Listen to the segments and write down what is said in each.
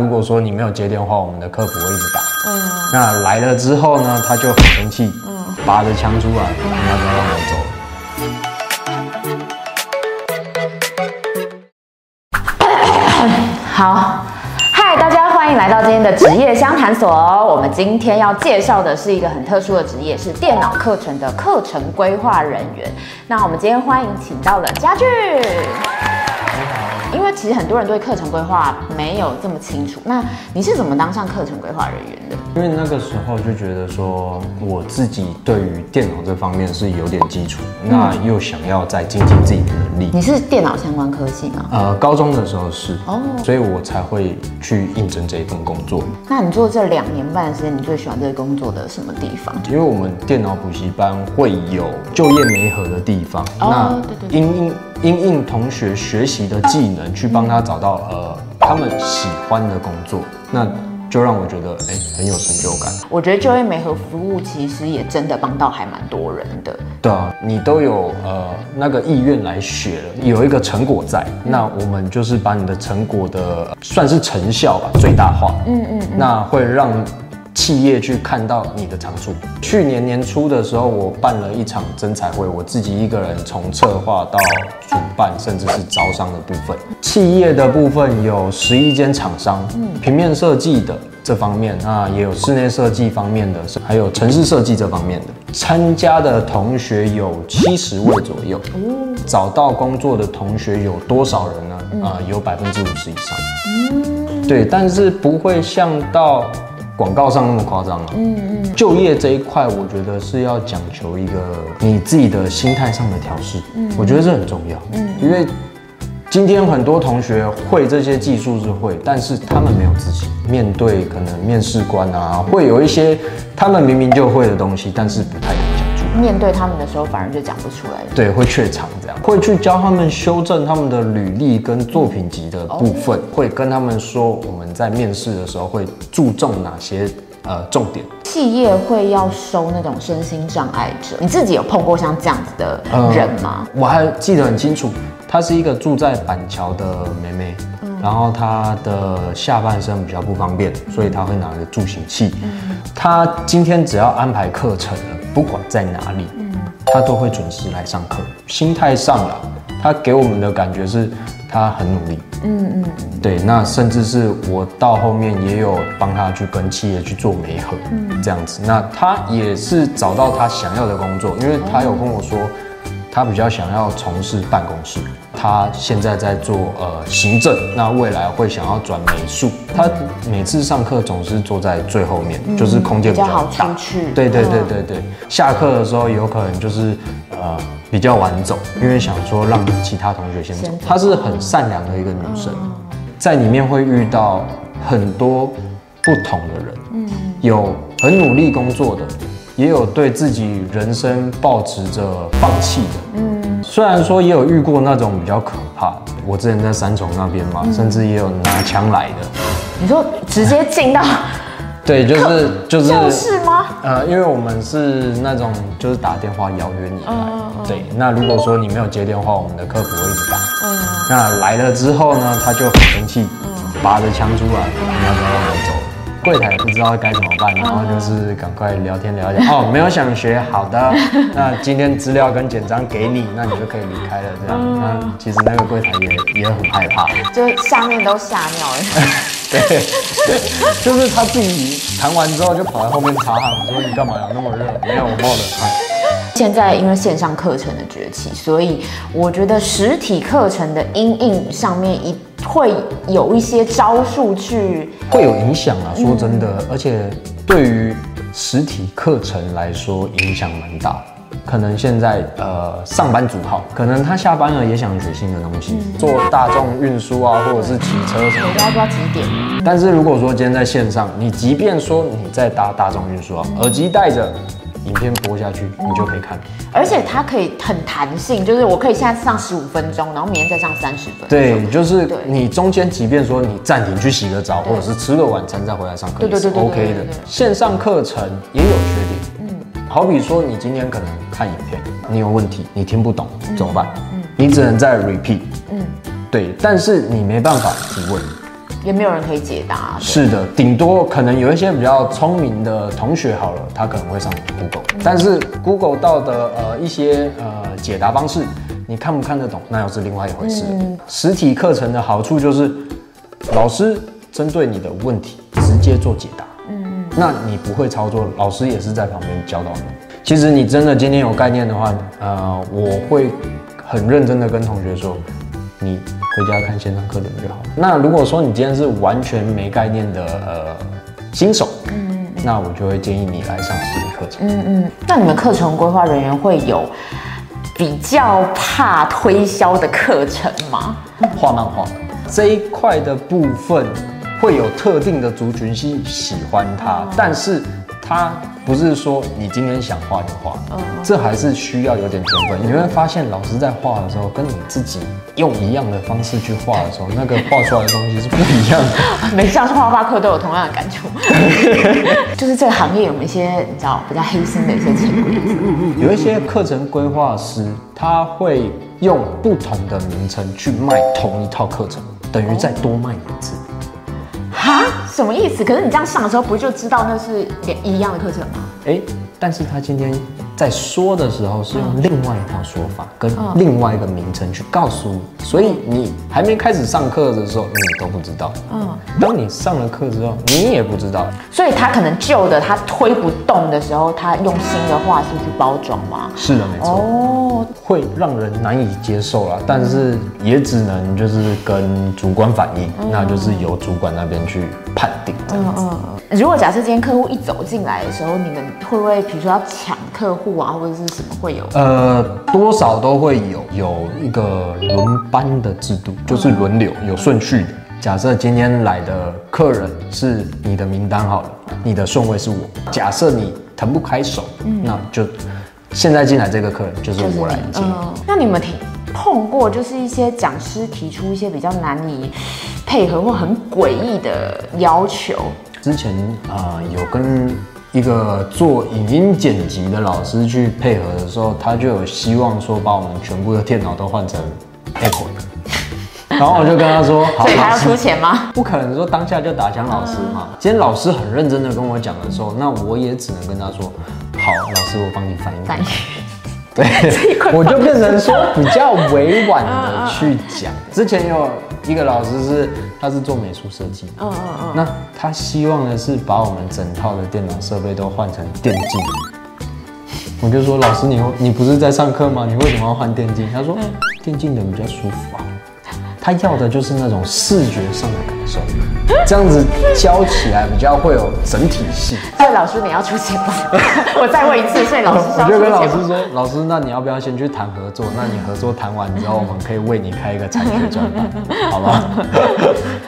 如果说你没有接电话，我们的客服会一直打。嗯，那来了之后呢，他就很生气，嗯，拔着枪出来，你要不要让我走？好，嗨，大家欢迎来到今天的职业相谈所。我们今天要介绍的是一个很特殊的职业，是电脑课程的课程规划人员。那我们今天欢迎请到了嘉俊。因为其实很多人对课程规划没有这么清楚，那你是怎么当上课程规划人员的？因为那个时候就觉得说，我自己对于电脑这方面是有点基础，嗯、那又想要再精进自己的能力。你是电脑相关科系吗？呃，高中的时候是哦，所以我才会去应征这一份工作。那你做这两年半的时间，你最喜欢这个工作的什么地方？因为我们电脑补习班会有就业媒合的地方，哦、那对对对，因应因应同学学习的技能。去帮他找到呃他们喜欢的工作，那就让我觉得哎、欸、很有成就感。我觉得就业媒合服务其实也真的帮到还蛮多人的。对啊，你都有呃那个意愿来学了，有一个成果在，嗯、那我们就是把你的成果的算是成效吧最大化。嗯嗯，嗯那会让。企业去看到你的长处。去年年初的时候，我办了一场征才会，我自己一个人从策划到主办，甚至是招商的部分。企业的部分有十一间厂商，平面设计的这方面，那也有室内设计方面的，还有城市设计这方面的。参加的同学有七十位左右。找到工作的同学有多少人呢？啊，有百分之五十以上。对，但是不会像到。广告上那么夸张啊？嗯嗯，就业这一块，我觉得是要讲求一个你自己的心态上的调试。嗯，我觉得这很重要。嗯，因为今天很多同学会这些技术是会，但是他们没有自信，面对可能面试官啊，会有一些他们明明就会的东西，但是不太。面对他们的时候，反而就讲不出来。对，会怯场这样，会去教他们修正他们的履历跟作品集的部分，嗯、会跟他们说我们在面试的时候会注重哪些呃重点。企业会要收那种身心障碍者，你自己有碰过像这样子的人吗？嗯、我还记得很清楚，她是一个住在板桥的妹妹，嗯、然后他的下半身比较不方便，所以他会拿个助行器。嗯、她今天只要安排课程了。不管在哪里，他都会准时来上课。心态上了，他给我们的感觉是，他很努力。嗯嗯，对。那甚至是我到后面也有帮他去跟企业去做媒合，这样子。那他也是找到他想要的工作，因为他有跟我说，他比较想要从事办公室。他现在在做呃行政，那未来会想要转美术。他每次上课总是坐在最后面，嗯、就是空间比较大。较好出去。对对对对对。嗯、下课的时候有可能就是呃比较晚走，因为想说让其他同学先走。她是很善良的一个女生，嗯、在里面会遇到很多不同的人，嗯，有很努力工作的，也有对自己人生抱持着放弃的，嗯。虽然说也有遇过那种比较可怕的，我之前在三重那边嘛，嗯、甚至也有拿枪来的。你说直接进到？对，就是 就是。就是吗？呃，因为我们是那种就是打电话邀约你来，嗯、对。那如果说你没有接电话，我们的客服会一直打。嗯。那来了之后呢，他就很生气，拔着枪出来，你要不要？柜台也不知道该怎么办，然后就是赶快聊天聊天。哦，没有想学，好的，那今天资料跟简章给你，那你就可以离开了。这样，那其实那个柜台也也很害怕，就下面都吓尿了。对，就是他自己谈完之后就跑来后面擦汗，我说你干嘛呀？那么热？没有，我冒冷汗。现在因为线上课程的崛起，所以我觉得实体课程的阴影上面一。会有一些招数去，会有影响啊。说真的，嗯、而且对于实体课程来说影响蛮大。可能现在呃上班族好，可能他下班了也想学新的东西，嗯、做大众运输啊，或者是骑车什么的。大家不知道几点。但是如果说今天在线上，你即便说你在搭大众运输啊，耳机戴着。影片播下去，你就可以看。而且它可以很弹性，就是我可以现在上十五分钟，然后明天再上三十分钟。对，就是你中间即便说你暂停去洗个澡，或者是吃个晚餐再回来上课，对对对 OK 的。线上课程也有缺点，嗯，好比说你今天可能看影片，你有问题，你听不懂怎么办？嗯，你只能再 repeat，嗯，对，但是你没办法提问。也没有人可以解答。是的，顶多可能有一些比较聪明的同学好了，他可能会上 Google，、嗯、但是 Google 到的呃一些呃解答方式，你看不看得懂，那又是另外一回事。嗯、实体课程的好处就是，老师针对你的问题直接做解答。嗯，那你不会操作，老师也是在旁边教导你。其实你真的今天有概念的话，呃，我会很认真的跟同学说，你。回家看线上课程就好。那如果说你今天是完全没概念的呃新手，嗯，那我就会建议你来上实体课程。嗯嗯。那你们课程规划人员会有比较怕推销的课程吗？画漫画这一块的部分会有特定的族群是喜欢它，但是。他不是说你今天想画就画，嗯，这还是需要有点天分。你会发现老师在画的时候，跟你自己用一样的方式去画的时候，那个画出来的东西是不一样的。每次上画画课都有同样的感触，就是这个行业有没有一些你知道比较黑心的一些潜规则？有一些课程规划师他会用不同的名称去卖同一套课程，等于再多卖一次。哈，什么意思？可是你这样上的时候，不就知道那是一样的课程吗？哎、欸，但是他今天在说的时候是用另外一套说法，跟另外一个名称去告诉你，所以你还没开始上课的时候，你都不知道。嗯，当你上了课之后，你也不知道。所以他可能旧的他推不动的时候，他用新的话术去包装吗？是的，没错。哦，会让人难以接受啦，但是也只能就是跟主管反映，那就是由主管那边去判定这样子。嗯嗯。如果假设今天客户一走进来的时候，你们会不会比如说要抢客户啊，或者是什么会有？呃，多少都会有，有一个轮班的制度，就是轮流有顺序的。假设今天来的客人是你的名单好了，你的顺位是我。假设你腾不开手，嗯，那就现在进来这个客人就是我来接。嗯，那你们听碰过就是一些讲师提出一些比较难以配合或很诡异的要求？之前啊、呃，有跟一个做影音剪辑的老师去配合的时候，他就有希望说把我们全部的电脑都换成 Apple 的，然后我就跟他说，好，所以还要出钱吗？不可能说当下就打枪老师嘛。今天老师很认真的跟我讲的时候，那我也只能跟他说，好，老师我帮你翻译。翻译。对，我就变成说比较委婉的去讲。之前有一个老师是，他是做美术设计，嗯嗯嗯，那他希望的是把我们整套的电脑设备都换成电竞。我就说，老师你你不是在上课吗？你为什么要换电竞？他说，电竞的比较舒服啊。他要的就是那种视觉上的感受，这样子教起来比较会有整体性。所以老师你要出钱吗？我再问一次，所以老师我就跟老师说，老师那你要不要先去谈合作？那你合作谈完之后，我们可以为你开一个产学专班，好吗？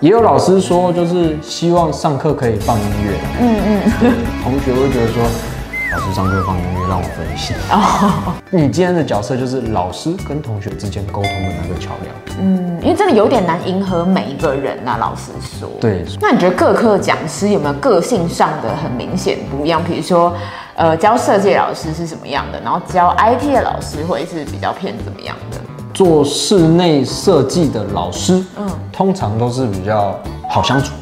也有老师说，就是希望上课可以放音乐。嗯嗯，同学会觉得说。老师上课放音乐让我分析。哦，你今天的角色就是老师跟同学之间沟通的那个桥梁。嗯，因为真的有点难迎合每一个人呐，老实说。对。那你觉得各科讲师有没有个性上的很明显不一样？比如说，呃，教设计老师是什么样的？然后教 IT 的老师会是比较偏怎么样的？做室内设计的老师，嗯，通常都是比较好相处。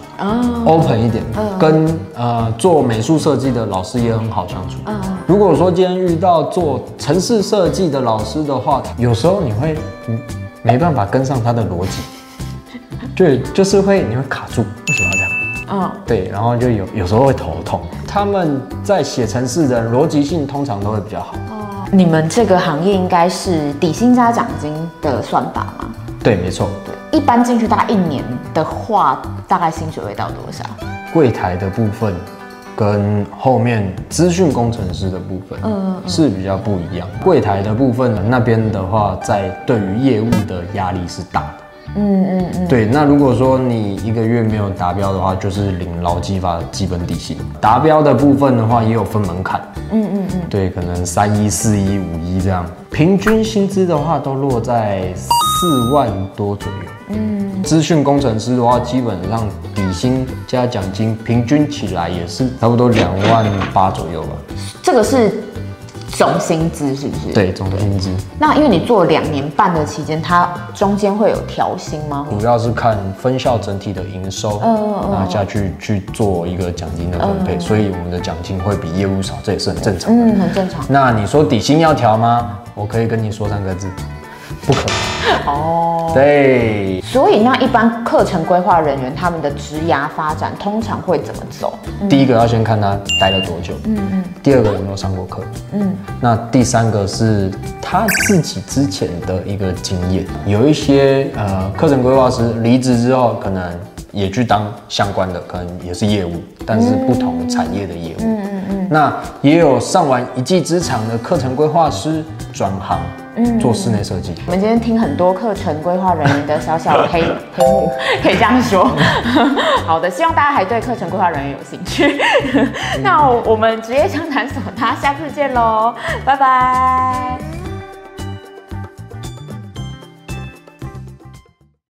Open 一点，跟呃做美术设计的老师也很好相处。如果说今天遇到做城市设计的老师的话，有时候你会没办法跟上他的逻辑，对，就是会你会卡住，为什么要这样？嗯，对，然后就有有时候会头痛。他们在写城市的逻辑性通常都会比较好。哦，你们这个行业应该是底薪加奖金的算法吗？对，没错。一般进去大概一年的话，大概薪水会到多少？柜台的部分跟后面资讯工程师的部分，嗯，是比较不一样。柜台的部分，那边的话，在对于业务的压力是大的。嗯嗯嗯。对，那如果说你一个月没有达标的话，就是领劳基法的基本底薪。达标的部分的话，也有分门槛。嗯嗯嗯。对，可能三一、四一、五一这样。平均薪资的话，都落在四万多左右。嗯，资讯工程师的话，基本上底薪加奖金平均起来也是差不多两万八左右吧。这个是总薪资是不是？对，总薪资。那因为你做两年半的期间，它中间会有调薪吗？主要是看分校整体的营收，嗯拿下去去做一个奖金的分配，嗯、所以我们的奖金会比业务少，这也是很正常的。嗯，很正常。那你说底薪要调吗？我可以跟你说三个字，不可能。哦，对。所以那一般课程规划人员他们的职涯发展通常会怎么走？嗯、第一个要先看他待了多久，嗯嗯。第二个有没有上过课，嗯。那第三个是他自己之前的一个经验，有一些呃课程规划师离职之后，可能也去当相关的，可能也是业务，但是不同产业的业务。嗯嗯嗯。那也有上完一技之长的课程规划师转行。嗯做室内设计。我们今天听很多课程规划人员的小小黑 黑幕，可以这样说。好的，希望大家还对课程规划人员有兴趣。那我们职业相谈所，大家下次见喽，拜拜。